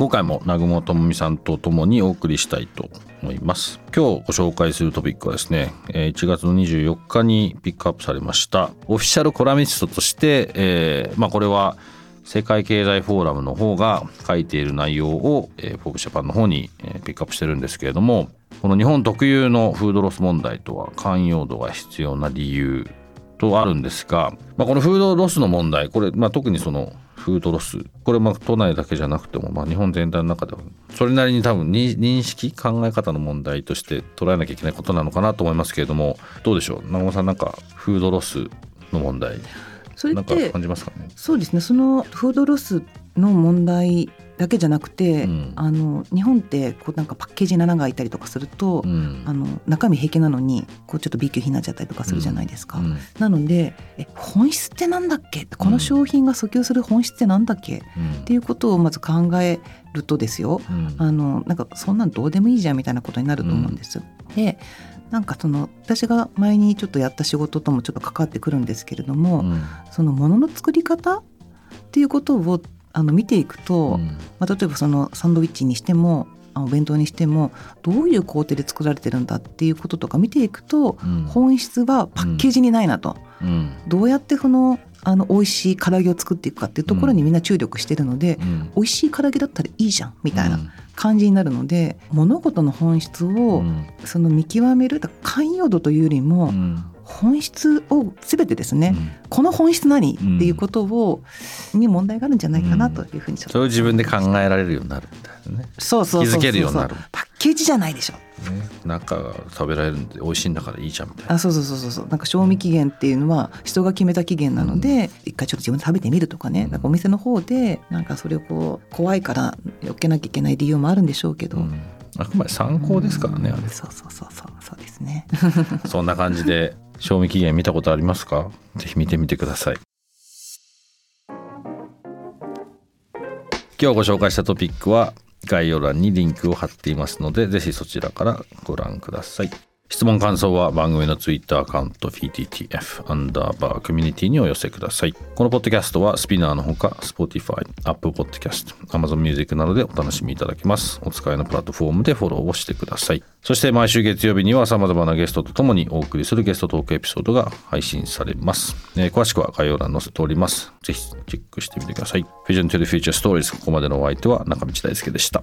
今回も南雲智美さんと共にお送りしたいと思います。今日ご紹介するトピックはですね1月の24日にピックアップされましたオフィシャルコラミストとして、えー、まあこれは世界経済フォーラムの方が書いている内容を、えー、フォーブジャパンの方に、ピックアップしてるんですけれどもこの日本特有のフードロス問題とは寛容度が必要な理由とあるんですが、まあ、このフードロスの問題これ、まあ、特にそのフードロス。これまあ都内だけじゃなくても、まあ、日本全体の中ではそれなりに多分認識考え方の問題として捉えなきゃいけないことなのかなと思いますけれどもどうでしょう？長尾さんなんかフードロスの問題それって感じますかね？そうですね。そのフードロスの問題だけじゃなくて、うん、あの日本ってこうなんかパッケージ7が開いたりとかすると、うん、あの中身平気なのにこうちょっと B 級品になっちゃったりとかするじゃないですか。うん、なのでえ本質ってなんだっけ？この商品が訴求する本質ってなんだっけ、っていうことをまず考えるとですよ、あのなんかそんなんどうでもいいじゃんみたいなことになると思うんです。でなんかその私が前にちょっとやった仕事ともちょっと関わってくるんですけれども、そのものの作り方っていうことをあの見ていくと、うん、まあ、例えばそのサンドイッチにしてもお弁当にしてもどういう工程で作られてるんだっていうこととか見ていくと、うん、本質はパッケージにないなと、うん、どうやってそのあの美味しい唐揚げを作っていくかっていうところにみんな注力してるので、うん、美味しい唐揚げだったらいいじゃんみたいな感じになるので、物事の本質をその見極める寛容度というよりも、本質を全てですね、うん、この本質何、うん、っていうことをに問題があるんじゃないかなというふうに、うん、それを自分で考えられるようになる。みたいなねそうそう。気づけるようになる。パッケージじゃないでしょ、ね、中が食べられるんで美味しいんだからいいじゃんみたいな。あそうそうそうそうなんか賞味期限っていうのは人が決めた期限なので、一回ちょっと自分で食べてみるとかね、なんかお店の方でなんかそれをこう怖いからよけなきゃいけない理由もあるんでしょうけど、あくまで参考ですからね、あれ。そうそうそうそう。そうですね。そんな感じで賞味期限見たことありますか？ぜひ見てみてください。今日ご紹介したトピックは概要欄にリンクを貼っていますのでぜひそちらからご覧ください。質問感想は番組のツイッターアカウント PTTF アンダーバーコミュニティにお寄せください。このポッドキャストはスピナーのほか Spotify、Apple Podcast、Amazon Music などでお楽しみいただけます。お使いのプラットフォームでフォローをしてください。そして毎週月曜日には様々なゲストとともにお送りするゲストトークエピソードが配信されます。えー、詳しくは概要欄に載せております。ぜひチェックしてみてください。Vision to the Future Stories ここまでのお相手は中道大輔でした。